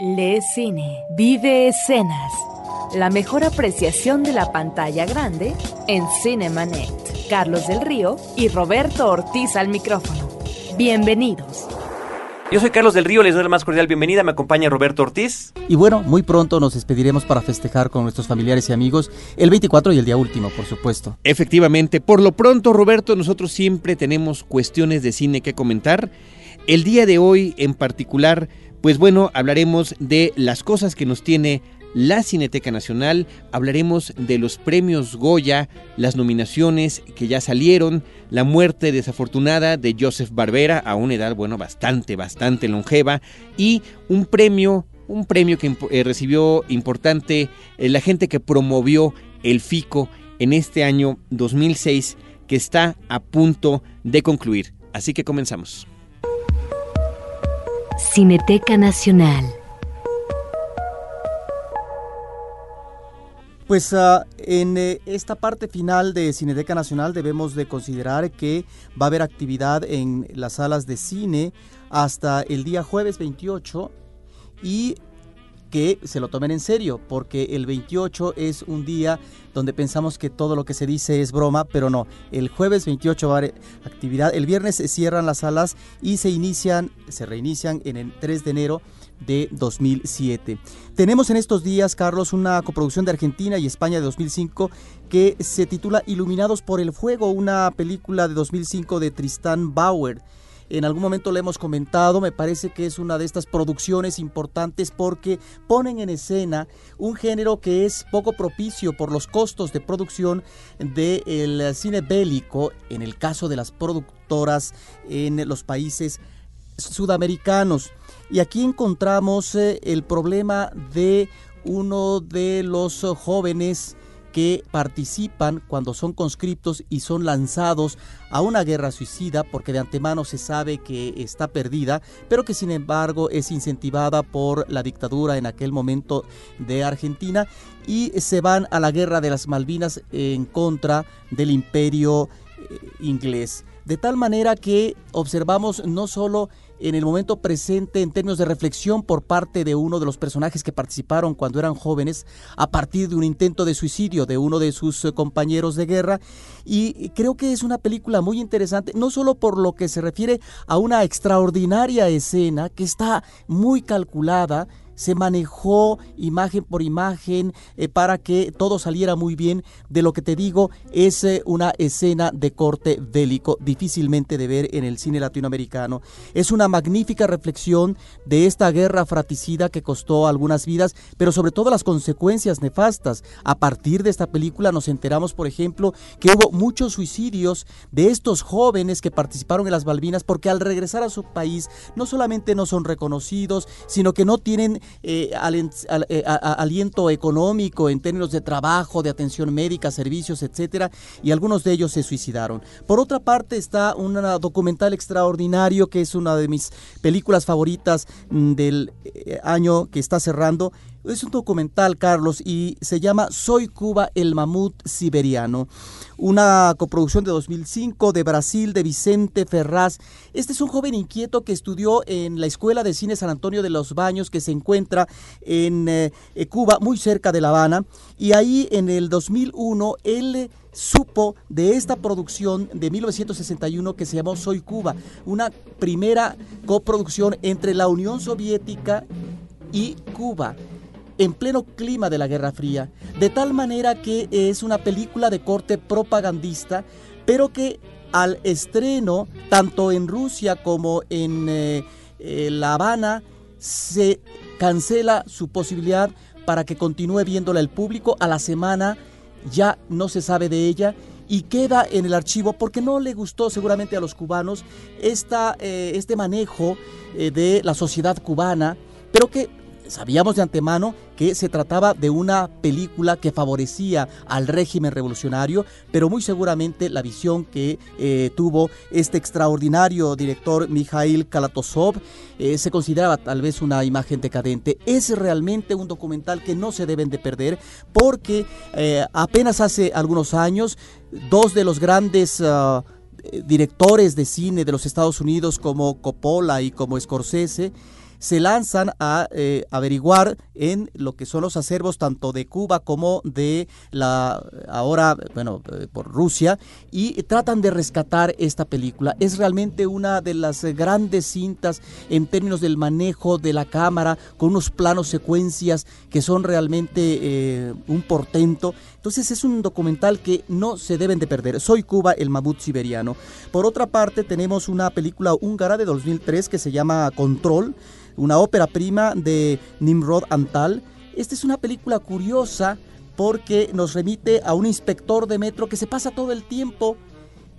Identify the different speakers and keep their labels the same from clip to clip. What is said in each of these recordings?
Speaker 1: Le Cine. Vive escenas. La mejor apreciación de la pantalla grande en Cinemanet. Carlos del Río y Roberto Ortiz al micrófono. Bienvenidos.
Speaker 2: Yo soy Carlos del Río, les doy la más cordial bienvenida, me acompaña Roberto Ortiz.
Speaker 3: Y bueno, muy pronto nos despediremos para festejar con nuestros familiares y amigos el 24 y el día último, por supuesto.
Speaker 4: Efectivamente, por lo pronto, Roberto, nosotros siempre tenemos cuestiones de cine que comentar. El día de hoy en particular, pues bueno, hablaremos de las cosas que nos tiene la Cineteca Nacional, hablaremos de los premios Goya, las nominaciones que ya salieron, la muerte desafortunada de Joseph Barbera a una edad, bueno, bastante, bastante longeva, y un premio, un premio que eh, recibió importante eh, la gente que promovió el FICO en este año 2006, que está a punto de concluir. Así que comenzamos.
Speaker 1: Cineteca Nacional.
Speaker 3: Pues uh, en eh, esta parte final de Cineteca Nacional debemos de considerar que va a haber actividad en las salas de cine hasta el día jueves 28 y que se lo tomen en serio, porque el 28 es un día donde pensamos que todo lo que se dice es broma, pero no. El jueves 28 va a haber actividad, el viernes se cierran las salas y se inician, se reinician en el 3 de enero de 2007. Tenemos en estos días, Carlos, una coproducción de Argentina y España de 2005 que se titula Iluminados por el Fuego, una película de 2005 de Tristan Bauer. En algún momento le hemos comentado, me parece que es una de estas producciones importantes porque ponen en escena un género que es poco propicio por los costos de producción del cine bélico, en el caso de las productoras en los países sudamericanos. Y aquí encontramos eh, el problema de uno de los jóvenes que participan cuando son conscriptos y son lanzados a una guerra suicida porque de antemano se sabe que está perdida, pero que sin embargo es incentivada por la dictadura en aquel momento de Argentina y se van a la guerra de las Malvinas en contra del imperio eh, inglés. De tal manera que observamos no solo en el momento presente en términos de reflexión por parte de uno de los personajes que participaron cuando eran jóvenes a partir de un intento de suicidio de uno de sus eh, compañeros de guerra. Y creo que es una película muy interesante no solo por lo que se refiere a una extraordinaria escena que está muy calculada se manejó imagen por imagen eh, para que todo saliera muy bien. De lo que te digo, es eh, una escena de corte bélico, difícilmente de ver en el cine latinoamericano. Es una magnífica reflexión de esta guerra fratricida que costó algunas vidas, pero sobre todo las consecuencias nefastas. A partir de esta película nos enteramos, por ejemplo, que hubo muchos suicidios de estos jóvenes que participaron en las Balbinas porque al regresar a su país no solamente no son reconocidos, sino que no tienen eh, eh aliento económico en términos de trabajo, de atención médica, servicios, etcétera, y algunos de ellos se suicidaron. Por otra parte está un documental extraordinario que es una de mis películas favoritas mm, del eh, año que está cerrando es un documental, Carlos, y se llama Soy Cuba, el mamut siberiano. Una coproducción de 2005 de Brasil, de Vicente Ferraz. Este es un joven inquieto que estudió en la Escuela de Cine San Antonio de los Baños, que se encuentra en eh, Cuba, muy cerca de La Habana. Y ahí en el 2001 él supo de esta producción de 1961 que se llamó Soy Cuba, una primera coproducción entre la Unión Soviética y Cuba en pleno clima de la Guerra Fría, de tal manera que es una película de corte propagandista, pero que al estreno, tanto en Rusia como en eh, eh, La Habana, se cancela su posibilidad para que continúe viéndola el público. A la semana ya no se sabe de ella y queda en el archivo porque no le gustó seguramente a los cubanos esta, eh, este manejo de la sociedad cubana, pero que Sabíamos de antemano que se trataba de una película que favorecía al régimen revolucionario, pero muy seguramente la visión que eh, tuvo este extraordinario director Mikhail Kalatosov eh, se consideraba tal vez una imagen decadente. Es realmente un documental que no se deben de perder porque eh, apenas hace algunos años dos de los grandes... Ah, directores de cine de los Estados Unidos como Coppola y como Scorsese se lanzan a eh, averiguar en lo que son los acervos tanto de Cuba como de la ahora, bueno, eh, por Rusia, y tratan de rescatar esta película. Es realmente una de las grandes cintas en términos del manejo de la cámara, con unos planos secuencias que son realmente eh, un portento. Entonces es un documental que no se deben de perder. Soy Cuba, el mamut siberiano. Por otra parte, tenemos una película húngara de 2003 que se llama Control, una ópera prima de Nimrod Antal. Esta es una película curiosa porque nos remite a un inspector de metro que se pasa todo el tiempo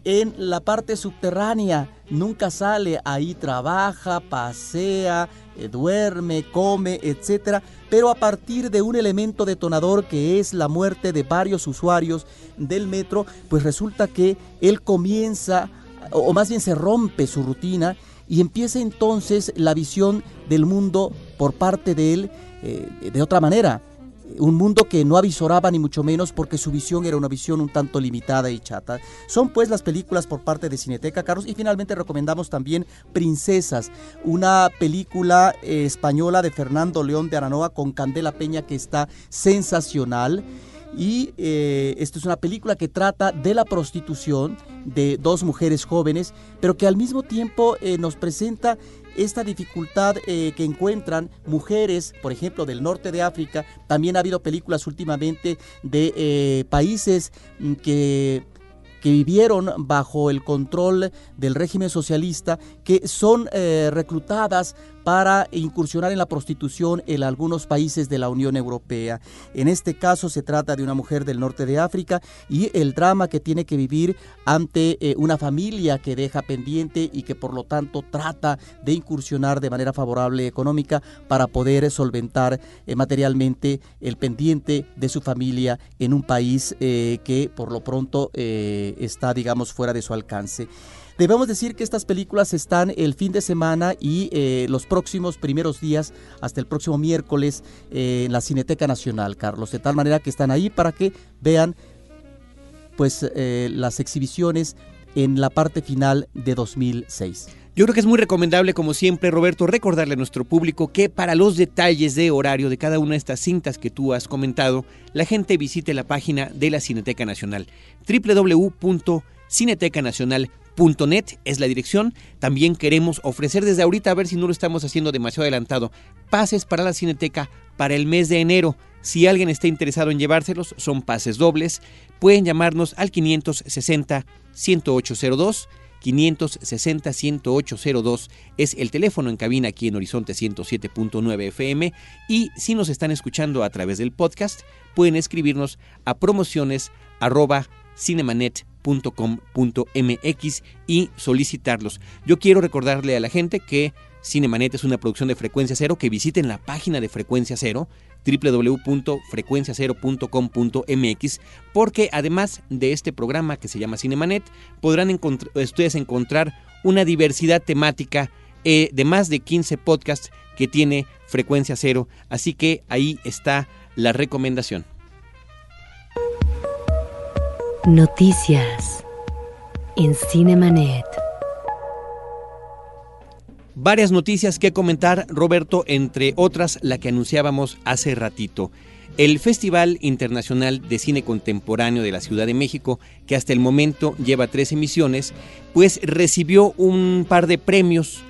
Speaker 3: en la parte subterránea. Nunca sale, ahí trabaja, pasea, eh, duerme, come, etc. Pero a partir de un elemento detonador que es la muerte de varios usuarios del metro, pues resulta que él comienza, o más bien se rompe su rutina y empieza entonces la visión del mundo por parte de él eh, de otra manera un mundo que no avisoraba ni mucho menos porque su visión era una visión un tanto limitada y chata. Son pues las películas por parte de Cineteca, Carlos, y finalmente recomendamos también Princesas, una película eh, española de Fernando León de Aranoa con Candela Peña que está sensacional. Y eh, esta es una película que trata de la prostitución de dos mujeres jóvenes, pero que al mismo tiempo eh, nos presenta esta dificultad eh, que encuentran mujeres, por ejemplo, del norte de África. También ha habido películas últimamente de eh, países mm, que que vivieron bajo el control del régimen socialista, que son eh, reclutadas para incursionar en la prostitución en algunos países de la Unión Europea. En este caso se trata de una mujer del norte de África y el drama que tiene que vivir ante eh, una familia que deja pendiente y que por lo tanto trata de incursionar de manera favorable económica para poder solventar eh, materialmente el pendiente de su familia en un país eh, que por lo pronto está digamos fuera de su alcance. Debemos decir que estas películas están el fin de semana y eh, los próximos primeros días, hasta el próximo miércoles, eh, en la Cineteca Nacional, Carlos. De tal manera que están ahí para que vean pues eh, las exhibiciones en la parte final de 2006.
Speaker 4: Yo creo que es muy recomendable, como siempre, Roberto, recordarle a nuestro público que para los detalles de horario de cada una de estas cintas que tú has comentado, la gente visite la página de la Cineteca Nacional, www.cinetecanacional.com .net es la dirección. También queremos ofrecer desde ahorita, a ver si no lo estamos haciendo demasiado adelantado, pases para la Cineteca para el mes de enero. Si alguien está interesado en llevárselos, son pases dobles. Pueden llamarnos al 560 1802. 560 1802 es el teléfono en cabina aquí en Horizonte 107.9 FM y si nos están escuchando a través del podcast pueden escribirnos a promociones cinemanet .com.mx y solicitarlos. Yo quiero recordarle a la gente que Cinemanet es una producción de Frecuencia Cero, que visiten la página de Frecuencia Cero www.frecuenciacero.com.mx porque además de este programa que se llama Cinemanet podrán ustedes encontrar una diversidad temática eh, de más de 15 podcasts que tiene Frecuencia Cero, así que ahí está la recomendación.
Speaker 1: Noticias en Cinemanet.
Speaker 4: Varias noticias que comentar, Roberto, entre otras la que anunciábamos hace ratito. El Festival Internacional de Cine Contemporáneo de la Ciudad de México, que hasta el momento lleva tres emisiones, pues recibió un par de premios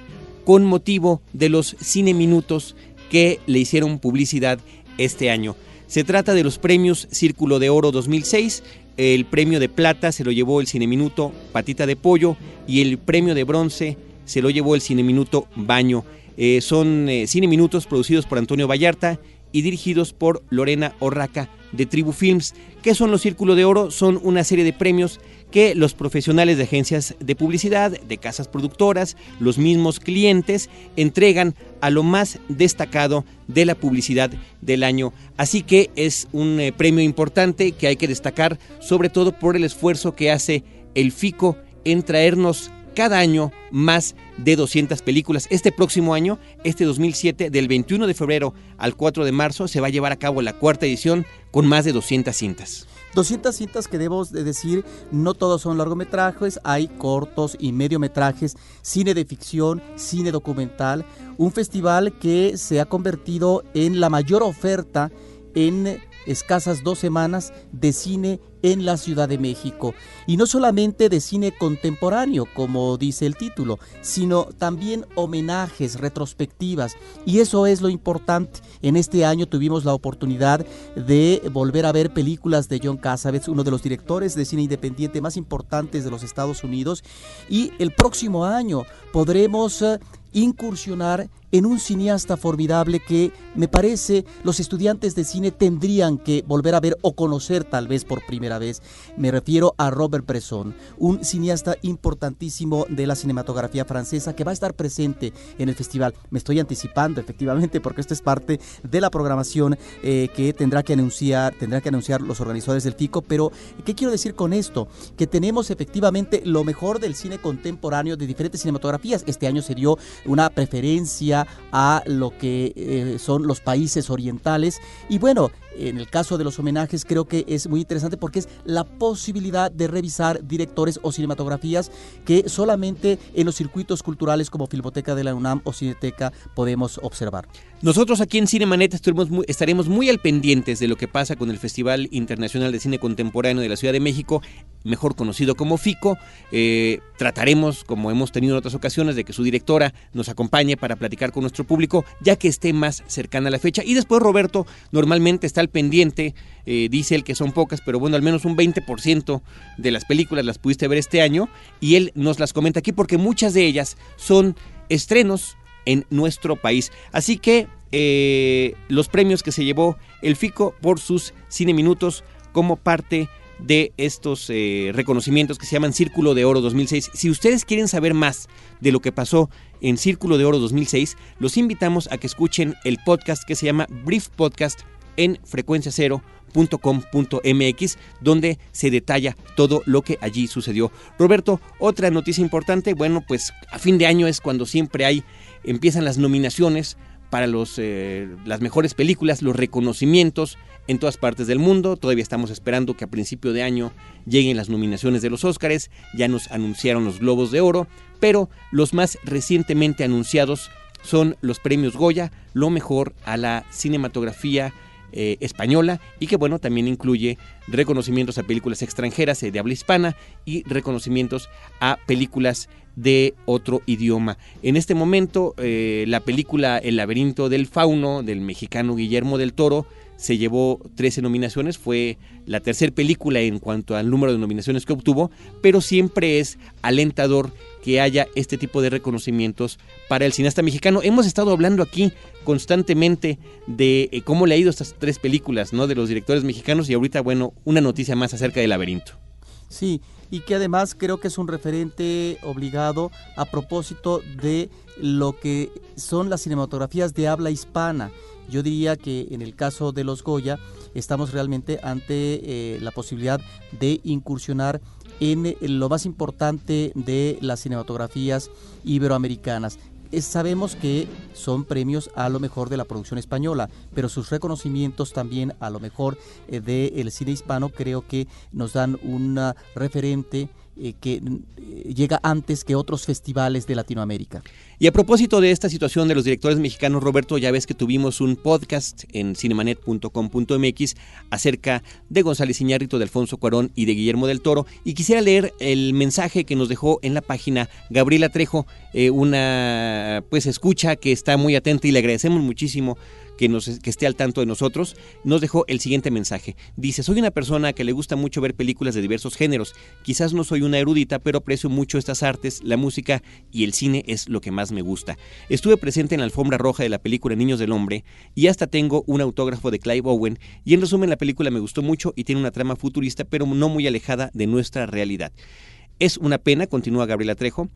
Speaker 4: con motivo de los Cine Minutos que le hicieron publicidad este año. Se trata de los premios Círculo de Oro 2006, el premio de plata se lo llevó el Cineminuto Patita de Pollo y el premio de bronce se lo llevó el Cineminuto Baño. Eh, son eh, Cineminutos producidos por Antonio Vallarta y dirigidos por Lorena Orraca de Tribu Films. ¿Qué son los Círculo de Oro? Son una serie de premios que los profesionales de agencias de publicidad, de casas productoras, los mismos clientes entregan a lo más destacado de la publicidad del año. Así que es un eh, premio importante que hay que destacar, sobre todo por el esfuerzo que hace el FICO en traernos cada año más de 200 películas. Este próximo año, este 2007, del 21 de febrero al 4 de marzo, se va a llevar a cabo la cuarta edición con más de 200 cintas.
Speaker 3: 200 cintas que debemos de decir, no todos son largometrajes, hay cortos y mediometrajes, cine de ficción, cine documental, un festival que se ha convertido en la mayor oferta en escasas dos semanas de cine en la Ciudad de México. Y no solamente de cine contemporáneo, como dice el título, sino también homenajes, retrospectivas. Y eso es lo importante. En este año tuvimos la oportunidad de volver a ver películas de John Cassavetes, uno de los directores de cine independiente más importantes de los Estados Unidos. Y el próximo año podremos eh, incursionar en un cineasta formidable que me parece los estudiantes de cine tendrían que volver a ver o conocer tal vez por primera vez. Me refiero a Robert Bresson, un cineasta importantísimo de la cinematografía francesa que va a estar presente en el festival. Me estoy anticipando efectivamente porque esto es parte de la programación eh, que tendrá que anunciar, tendrá que anunciar los organizadores del FICO, pero ¿qué quiero decir con esto? Que tenemos efectivamente lo mejor del cine contemporáneo de diferentes cinematografías. Este año se dio una preferencia a lo que eh, son los países orientales. Y bueno, en el caso de los homenajes creo que es muy interesante porque es la posibilidad de revisar directores o cinematografías que solamente en los circuitos culturales como Filmoteca de la UNAM o Cineteca podemos observar.
Speaker 4: Nosotros aquí en Cinemanet estaremos estaremos muy al pendientes de lo que pasa con el Festival Internacional de Cine Contemporáneo de la Ciudad de México, mejor conocido como FICO. Eh, trataremos, como hemos tenido en otras ocasiones, de que su directora nos acompañe para platicar con nuestro público, ya que esté más cercana a la fecha. Y después Roberto normalmente está al pendiente, eh, dice él que son pocas, pero bueno, al menos un 20% de las películas las pudiste ver este año, y él nos las comenta aquí porque muchas de ellas son estrenos en nuestro país. Así que eh, los premios que se llevó el FICO por sus cine minutos como parte de estos eh, reconocimientos que se llaman Círculo de Oro 2006. Si ustedes quieren saber más de lo que pasó en Círculo de Oro 2006, los invitamos a que escuchen el podcast que se llama Brief Podcast en frecuencia donde se detalla todo lo que allí sucedió. Roberto, otra noticia importante, bueno, pues a fin de año es cuando siempre hay empiezan las nominaciones para los, eh, las mejores películas, los reconocimientos en todas partes del mundo. Todavía estamos esperando que a principio de año lleguen las nominaciones de los Óscares. Ya nos anunciaron los Globos de Oro, pero los más recientemente anunciados son los premios Goya, lo mejor a la cinematografía eh, española y que bueno también incluye reconocimientos a películas extranjeras eh, de habla hispana y reconocimientos a películas de otro idioma. En este momento eh, la película El laberinto del fauno del mexicano Guillermo del Toro se llevó 13 nominaciones, fue la tercera película en cuanto al número de nominaciones que obtuvo, pero siempre es alentador que haya este tipo de reconocimientos para el cineasta mexicano. Hemos estado hablando aquí constantemente de eh, cómo le ha ido estas tres películas, ¿no? De los directores mexicanos y ahorita, bueno, una noticia más acerca del laberinto.
Speaker 3: Sí, y que además creo que es un referente obligado a propósito de lo que son las cinematografías de habla hispana yo diría que en el caso de los Goya estamos realmente ante eh, la posibilidad de incursionar en lo más importante de las cinematografías iberoamericanas. sabemos que son premios a lo mejor de la producción española, pero sus reconocimientos también a lo mejor eh, del cine hispano creo que nos dan un referente eh, que eh, llega antes que otros festivales de Latinoamérica.
Speaker 4: Y a propósito de esta situación de los directores mexicanos, Roberto, ya ves que tuvimos un podcast en cinemanet.com.mx acerca de González Iñárritu, de Alfonso Cuarón y de Guillermo del Toro. Y quisiera leer el mensaje que nos dejó en la página Gabriela Trejo, eh, una pues escucha que está muy atenta y le agradecemos muchísimo que, nos, que esté al tanto de nosotros, nos dejó el siguiente mensaje. Dice, soy una persona que le gusta mucho ver películas de diversos géneros. Quizás no soy una erudita, pero aprecio mucho estas artes, la música y el cine es lo que más me gusta. Estuve presente en la alfombra roja de la película Niños del Hombre y hasta tengo un autógrafo de Clive Owen y en resumen la película me gustó mucho y tiene una trama futurista pero no muy alejada de nuestra realidad. Es una pena, continúa Gabriela Trejo,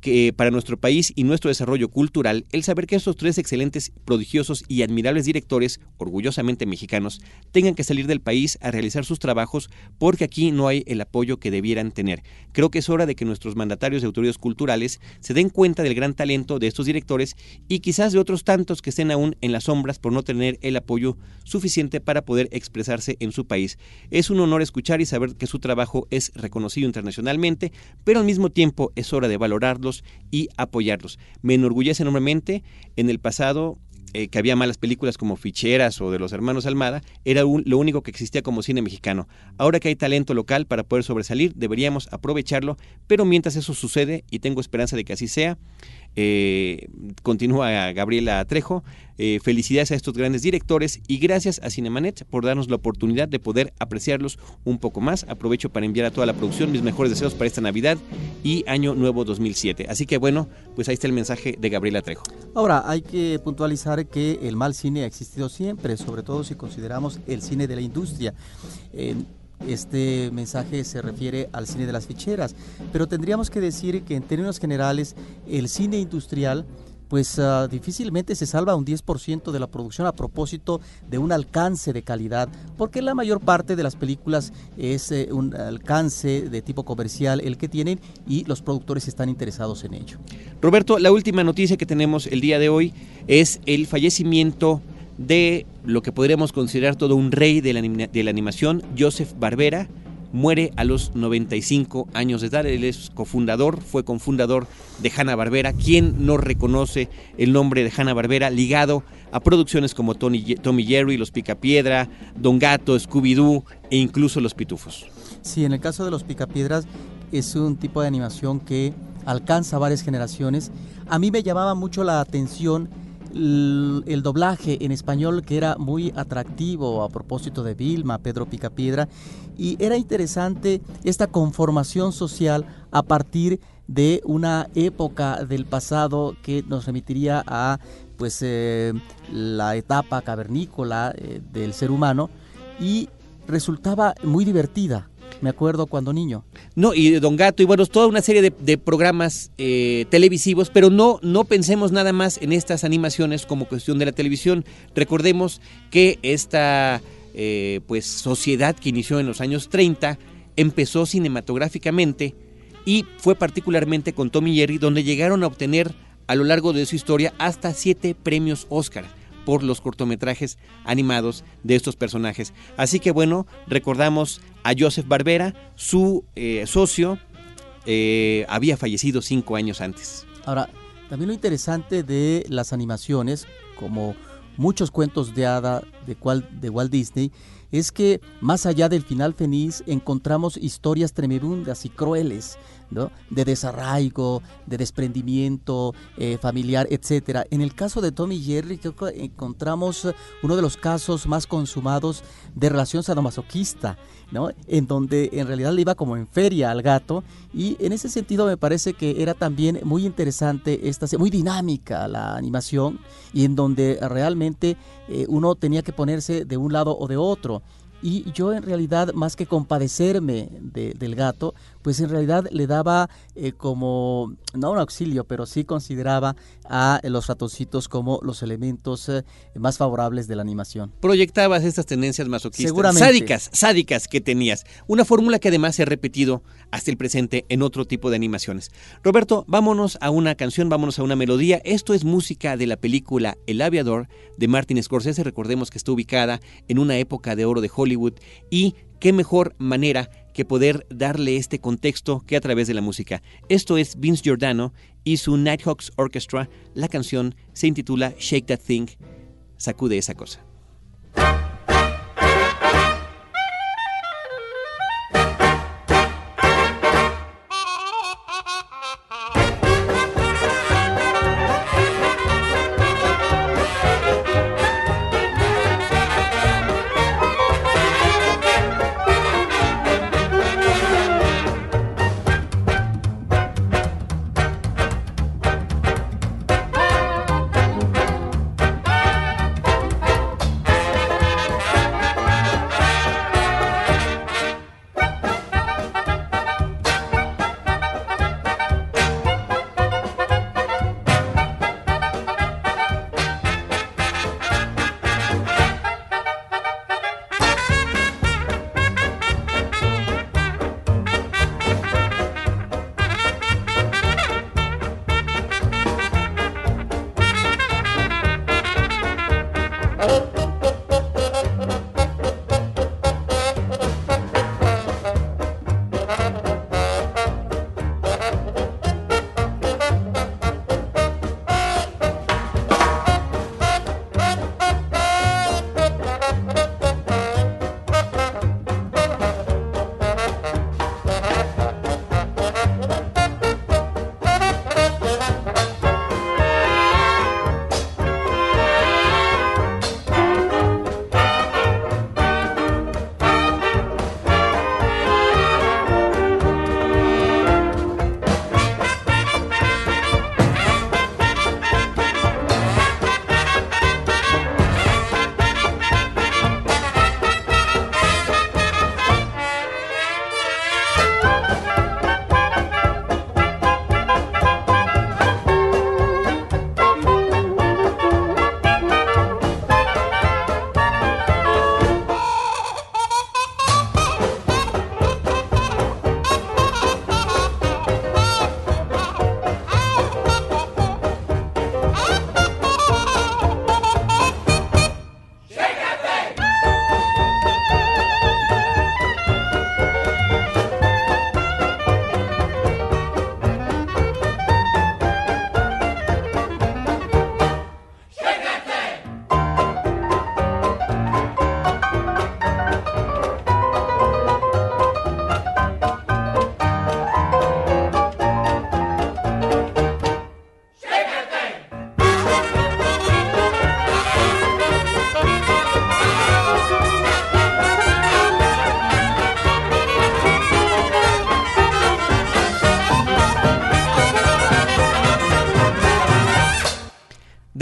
Speaker 4: que para nuestro país y nuestro desarrollo cultural el saber que estos tres excelentes, prodigiosos y admirables directores, orgullosamente mexicanos, tengan que salir del país a realizar sus trabajos porque aquí no hay el apoyo que debieran tener. Creo que es hora de que nuestros mandatarios de autoridades culturales se den cuenta del gran talento de estos directores y quizás de otros tantos que estén aún en las sombras por no tener el apoyo suficiente para poder expresarse en su país. Es un honor escuchar y saber que su trabajo es reconocido internacionalmente, pero al mismo tiempo es hora de y apoyarlos. Me enorgullece enormemente en el pasado eh, que había malas películas como Ficheras o de los hermanos Almada, era lo único que existía como cine mexicano. Ahora que hay talento local para poder sobresalir, deberíamos aprovecharlo, pero mientras eso sucede, y tengo esperanza de que así sea, eh, continúa Gabriela Trejo. Eh, felicidades a estos grandes directores y gracias a Cinemanet por darnos la oportunidad de poder apreciarlos un poco más. Aprovecho para enviar a toda la producción mis mejores deseos para esta Navidad y Año Nuevo 2007. Así que bueno, pues ahí está el mensaje de Gabriela Trejo.
Speaker 3: Ahora, hay que puntualizar que el mal cine ha existido siempre, sobre todo si consideramos el cine de la industria. Este mensaje se refiere al cine de las ficheras, pero tendríamos que decir que en términos generales el cine industrial pues ah, difícilmente se salva un 10% de la producción a propósito de un alcance de calidad, porque la mayor parte de las películas es eh, un alcance de tipo comercial el que tienen y los productores están interesados en ello.
Speaker 4: Roberto, la última noticia que tenemos el día de hoy es el fallecimiento de lo que podríamos considerar todo un rey de la, de la animación, Joseph Barbera, muere a los 95 años de edad. Él es cofundador, fue cofundador de Hanna Barbera. ¿Quién no reconoce el nombre de Hanna Barbera ligado a producciones como Tony, Tommy Jerry, Los Picapiedra, Don Gato, Scooby-Doo e incluso Los Pitufos?
Speaker 3: Sí, en el caso de Los Picapiedras es un tipo de animación que alcanza varias generaciones. A mí me llamaba mucho la atención el, doblaje en español que era muy atractivo a propósito de Vilma, Pedro Picapiedra, y era interesante esta conformación social a partir de una época del pasado que nos remitiría a pues eh, la etapa cavernícola eh, del ser humano y resultaba muy divertida me acuerdo cuando niño.
Speaker 4: No, y Don Gato, y bueno, toda una serie de, programas eh, televisivos, pero no, no pensemos nada más en estas animaciones como cuestión de la televisión. Recordemos que esta eh, pues, sociedad que inició en los años 30 empezó cinematográficamente y fue particularmente con Tommy Jerry, donde llegaron a obtener a lo largo de su historia hasta siete premios Oscar por los cortometrajes animados de estos personajes. Así que bueno, recordamos a Joseph Barbera, su eh, socio, eh, había fallecido cinco años antes.
Speaker 3: Ahora, también lo interesante de las animaciones, como muchos cuentos de hada de, de Walt Disney, es que más allá del final feliz encontramos historias tremebundas y crueles, ¿no? de desarraigo, de desprendimiento eh, familiar, etcétera. En el caso de Tommy Jerry creo que encontramos uno de los casos más consumados de relación sadomasoquista, ¿no? en donde en realidad le iba como en feria al gato y en ese sentido me parece que era también muy interesante esta muy dinámica la animación y en donde realmente eh, uno tenía que ponerse de un lado o de otro y yo en realidad, más que compadecerme del gato, pues en realidad le daba eh, como, no un auxilio, pero sí consideraba a los ratoncitos como los elementos eh, más favorables de la animación.
Speaker 4: Proyectabas estas tendencias masoquistas, sádicas, sádicas que tenías. Una fórmula que además se ha repetido hasta el presente en otro tipo de animaciones. Roberto, vámonos a una canción, vámonos a una melodía. Esto es música de la película El Aviador de Martin Scorsese. Recordemos que está ubicada en una época de oro de Hollywood y qué mejor manera que poder darle este contexto que a través de la música. Esto es Vince Giordano y su Nighthawks Orchestra. La canción se intitula Shake That Thing, sacude esa cosa.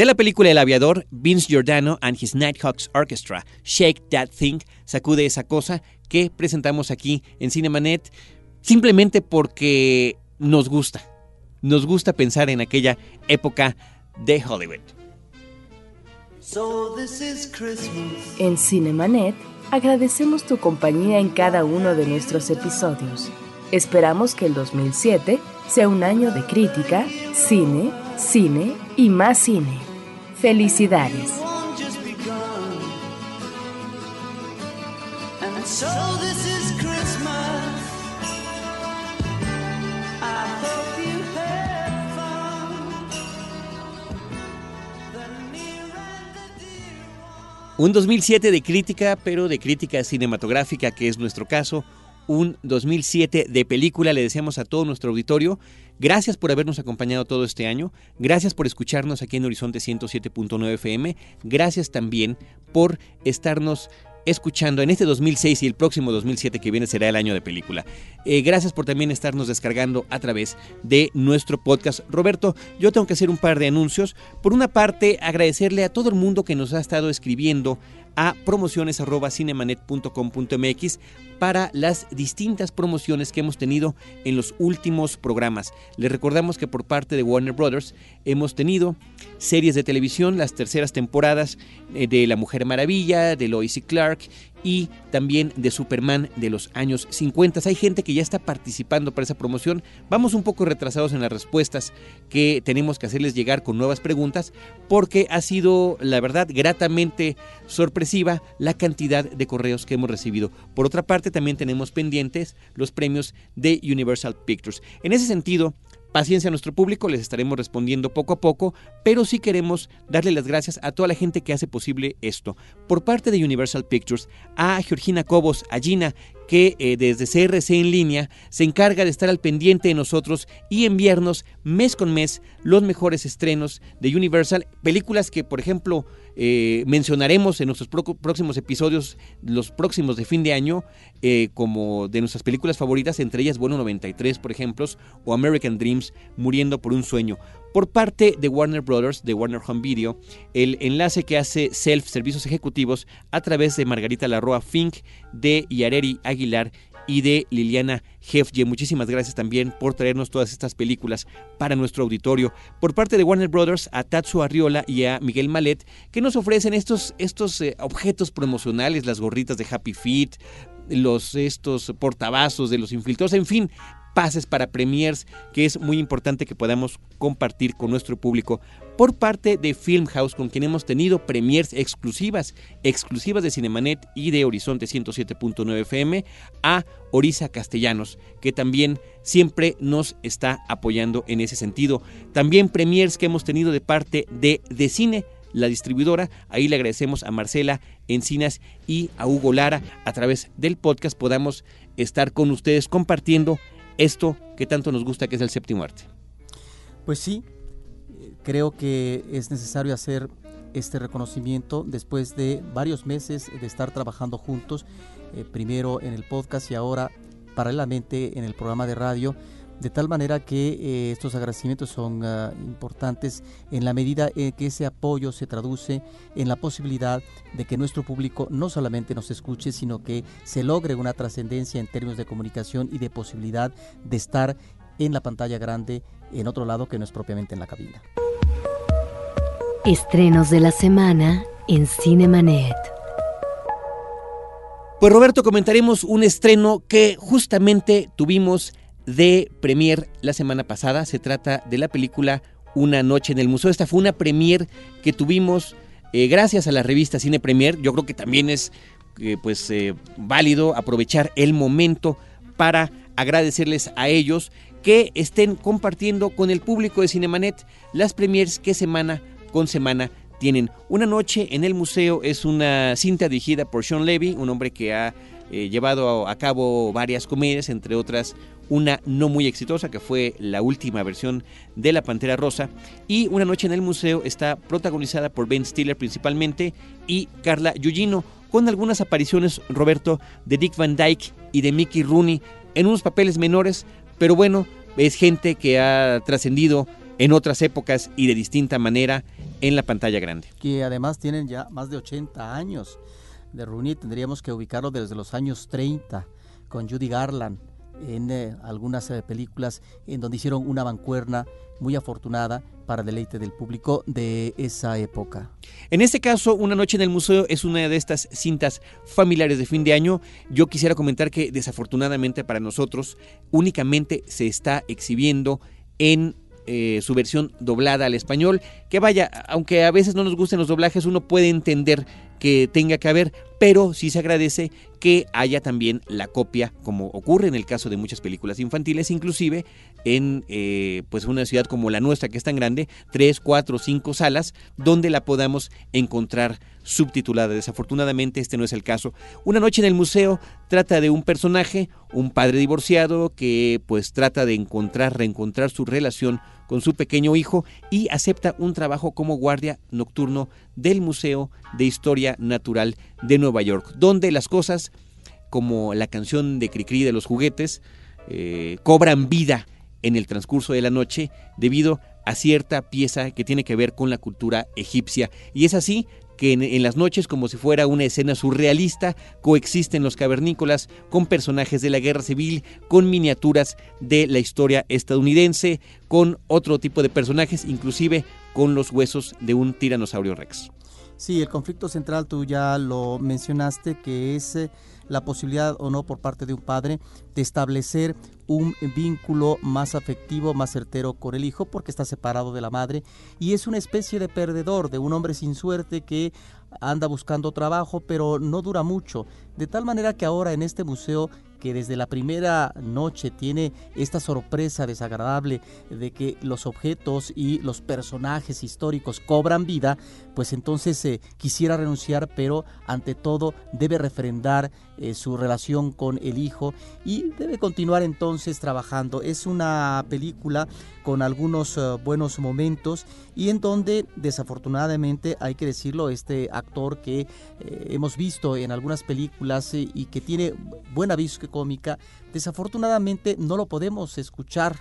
Speaker 4: La película El Aviador, Vince Giordano and his Nighthawks Orchestra, Shake That Thing, sacude esa cosa que presentamos aquí en Cinemanet simplemente porque nos gusta. Nos gusta pensar en aquella época de Hollywood.
Speaker 1: En Cinemanet agradecemos tu compañía en cada uno de nuestros episodios. Esperamos que el 2007 sea un año de crítica, cine, cine y más cine. Felicidades.
Speaker 4: Un 2007 de crítica, pero de crítica cinematográfica, que es nuestro caso. Un 2007 de película, le deseamos a todo nuestro auditorio. Gracias por habernos acompañado todo este año. Gracias por escucharnos aquí en Horizonte 107.9 FM. Gracias también por estarnos escuchando en este 2006 y el próximo 2007 que viene será el año de película. Eh, gracias por también estarnos descargando a través de nuestro podcast. Roberto, yo tengo que hacer un par de anuncios. Por una parte, agradecerle a todo el mundo que nos ha estado escribiendo a promociones.cinemanet.com.mx para las distintas promociones que hemos tenido en los últimos programas. Les recordamos que por parte de Warner Brothers hemos tenido series de televisión, las terceras temporadas eh, de La Mujer Maravilla, de Lois y Clark y también de Superman de los años 50. Hay gente que ya está participando para esa promoción. Vamos un poco retrasados en las respuestas que tenemos que hacerles llegar con nuevas preguntas porque ha sido, la verdad, gratamente sorpresiva la cantidad de correos que hemos recibido. Por otra parte, también tenemos pendientes los premios de Universal Pictures. En ese sentido, Paciencia a nuestro público, les estaremos respondiendo poco a poco, pero sí queremos darle las gracias a toda la gente que hace posible esto. Por parte de Universal Pictures, a Georgina Cobos, a Gina, que eh, desde CRC en línea se encarga de estar al pendiente de nosotros y enviarnos mes con mes los mejores estrenos de Universal, películas que por ejemplo eh, mencionaremos en nuestros próximos episodios, los próximos de fin de año, eh, como de nuestras películas favoritas, entre ellas Bueno 93, por ejemplo, o American Dreams, Muriendo por un sueño. Por parte de Warner Brothers, de Warner Home Video, el enlace que hace Self Servicios Ejecutivos a través de Margarita Larroa Fink, de Yareri Aguilar y de Liliana Hefje. Muchísimas gracias también por traernos todas estas películas para nuestro auditorio. Por parte de Warner Brothers, a Tatsu Arriola y a Miguel Malet, que nos ofrecen estos, estos eh, objetos promocionales, las gorritas de Happy Feet, los estos portavasos de los infiltrados, en fin, pases para premiers que es muy importante que podamos compartir con nuestro público por parte de Filmhouse con quien hemos tenido premiers exclusivas, exclusivas de Cinemanet y de Horizonte 107.9 FM a Orisa Castellanos, que también siempre nos está apoyando en ese sentido. También premiers que hemos tenido de parte de De Cine, la distribuidora. Ahí le agradecemos a Marcela Encinas y a Hugo Lara. A través del podcast podamos estar con ustedes compartiendo esto que tanto nos gusta que es el séptimo arte.
Speaker 3: Pues sí, creo que es necesario hacer este reconocimiento después de varios meses de estar trabajando juntos, eh, primero en el podcast y ahora paralelamente en el programa de radio de tal manera que eh, estos agradecimientos son ah, importantes en la medida en que ese apoyo se traduce en la posibilidad de que nuestro público no solamente nos escuche, sino que se logre una trascendencia en términos de comunicación y de posibilidad de estar en la pantalla grande en otro lado que no es propiamente en la cabina.
Speaker 1: Estrenos de la semana en Cinemanet.
Speaker 4: Pues Roberto, comentaremos un estreno que justamente tuvimos de premier la semana pasada. Se trata de la película Una noche en el museo. Esta fue una premier que tuvimos eh, gracias a la revista Cine Premier. Yo creo que también es eh, pues eh, válido aprovechar el momento para agradecerles a ellos que estén compartiendo con el público de Cinemanet las premiers que semana con semana tienen. Una noche en el museo es una cinta dirigida por Sean Levy, un hombre que ha llevado a cabo varias comedias, entre otras una no muy exitosa que fue la última versión de La Pantera Rosa y Una noche en el museo está protagonizada por Ben Stiller principalmente y Carla Yugino con algunas apariciones Roberto de Dick Van Dyke y de Mickey Rooney en unos papeles menores, pero bueno, es gente que ha trascendido en otras épocas y de distinta manera en la pantalla grande.
Speaker 3: Que además tienen ya más de 80 años. De Rooney tendríamos que ubicarlo desde los años 30 con Judy Garland en eh, algunas eh, películas en donde hicieron una bancuerna muy afortunada para deleite del público de esa época.
Speaker 4: En este caso, Una noche en el museo es una de estas cintas familiares de fin de año. Yo quisiera comentar que desafortunadamente para nosotros únicamente se está exhibiendo en eh, su versión doblada al español, que vaya, aunque a veces no nos gusten los doblajes, uno puede entender que tenga que haber, pero sí se agradece que haya también la copia, como ocurre en el caso de muchas películas infantiles, inclusive en eh, pues una ciudad como la nuestra, que es tan grande, tres, cuatro, cinco salas, donde la podamos encontrar subtitulada. Desafortunadamente este no es el caso. Una noche en el museo trata de un personaje, un padre divorciado, que pues trata de encontrar, reencontrar su relación con su pequeño hijo y acepta un trabajo como guardia nocturno del Museo de Historia Natural de Nueva York, donde las cosas, como la canción de Cricri de los juguetes, eh, cobran vida en el transcurso de la noche debido a cierta pieza que tiene que ver con la cultura egipcia. Y es así que en, las noches, como si fuera una escena surrealista, coexisten los cavernícolas con personajes de la guerra civil, con miniaturas de la historia estadounidense, con otro tipo de personajes, inclusive con los huesos de un tiranosaurio rex.
Speaker 3: Sí, el conflicto central tú ya lo mencionaste, que es eh, la posibilidad o no por parte de un padre de establecer un vínculo más afectivo, más certero con el hijo, porque está separado de la madre y es una especie de perdedor, de un hombre sin suerte que anda buscando trabajo, pero no dura mucho. De tal manera que ahora en este museo que desde la primera noche tiene esta sorpresa desagradable de que los objetos y los personajes históricos cobran vida, pues entonces eh, quisiera renunciar, pero ante todo debe refrendar eh, su relación con el hijo y debe continuar entonces trabajando. Es una película con algunos eh, buenos momentos y en donde desafortunadamente hay que decirlo, este actor que hemos visto en algunas películas y que tiene buena vista cómica, desafortunadamente no lo podemos escuchar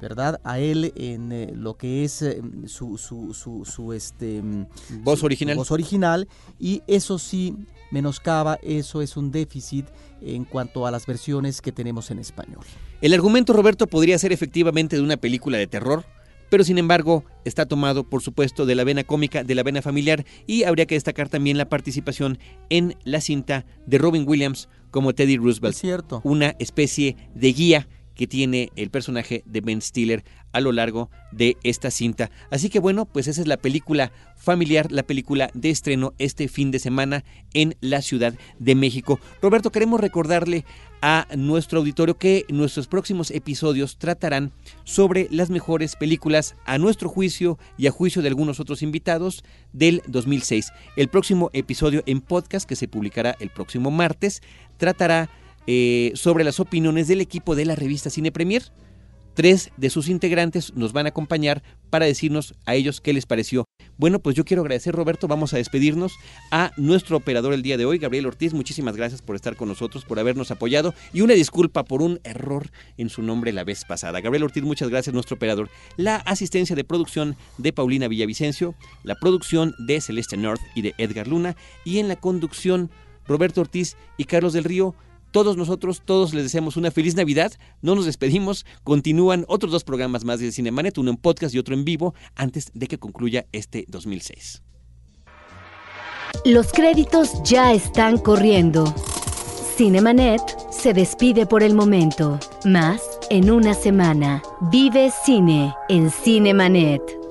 Speaker 3: ¿verdad? A él en eh, lo que es eh, su, su, su, este, mm,
Speaker 4: voz original.
Speaker 3: voz original y eso sí menoscaba, eso es un déficit en cuanto a las versiones que tenemos en español.
Speaker 4: El argumento, Roberto, podría ser efectivamente de una película de terror, pero sin embargo está tomado, por supuesto, de la vena cómica, de la vena familiar, y habría que destacar también la participación en la cinta de Robin Williams como Teddy Roosevelt.
Speaker 3: cierto.
Speaker 4: Una especie de guía que tiene el personaje de Ben Stiller a lo largo de esta cinta. Así que bueno, pues esa es la película familiar, la película de estreno este fin de semana en la Ciudad de México. Roberto, queremos recordarle a nuestro auditorio que nuestros próximos episodios tratarán sobre las mejores películas a nuestro juicio y a juicio de algunos otros invitados del 2006. El próximo episodio en podcast que se publicará el próximo martes tratará eh, sobre las opiniones del equipo de la revista Cine Premier. Tres de sus integrantes nos van a acompañar para decirnos a ellos qué les pareció. Bueno, pues yo quiero agradecer, Roberto, vamos a despedirnos a nuestro operador el día de hoy, Gabriel Ortiz. Muchísimas gracias por estar con nosotros, por habernos apoyado y una disculpa por un error en su nombre la vez pasada. Gabriel Ortiz, muchas gracias, nuestro operador. La asistencia de producción de Paulina Villavicencio, la producción de Celeste North y de Edgar Luna y en la conducción Roberto Ortiz y Carlos del Río todos nosotros, todos les deseamos una feliz Navidad. No nos despedimos. Continúan otros dos programas más de Cinemanet, uno en podcast y otro en vivo, antes de que concluya este 2006.
Speaker 1: Los créditos ya están corriendo. Cinemanet se despide por el momento. Más en una semana. Vive cine en Cinemanet.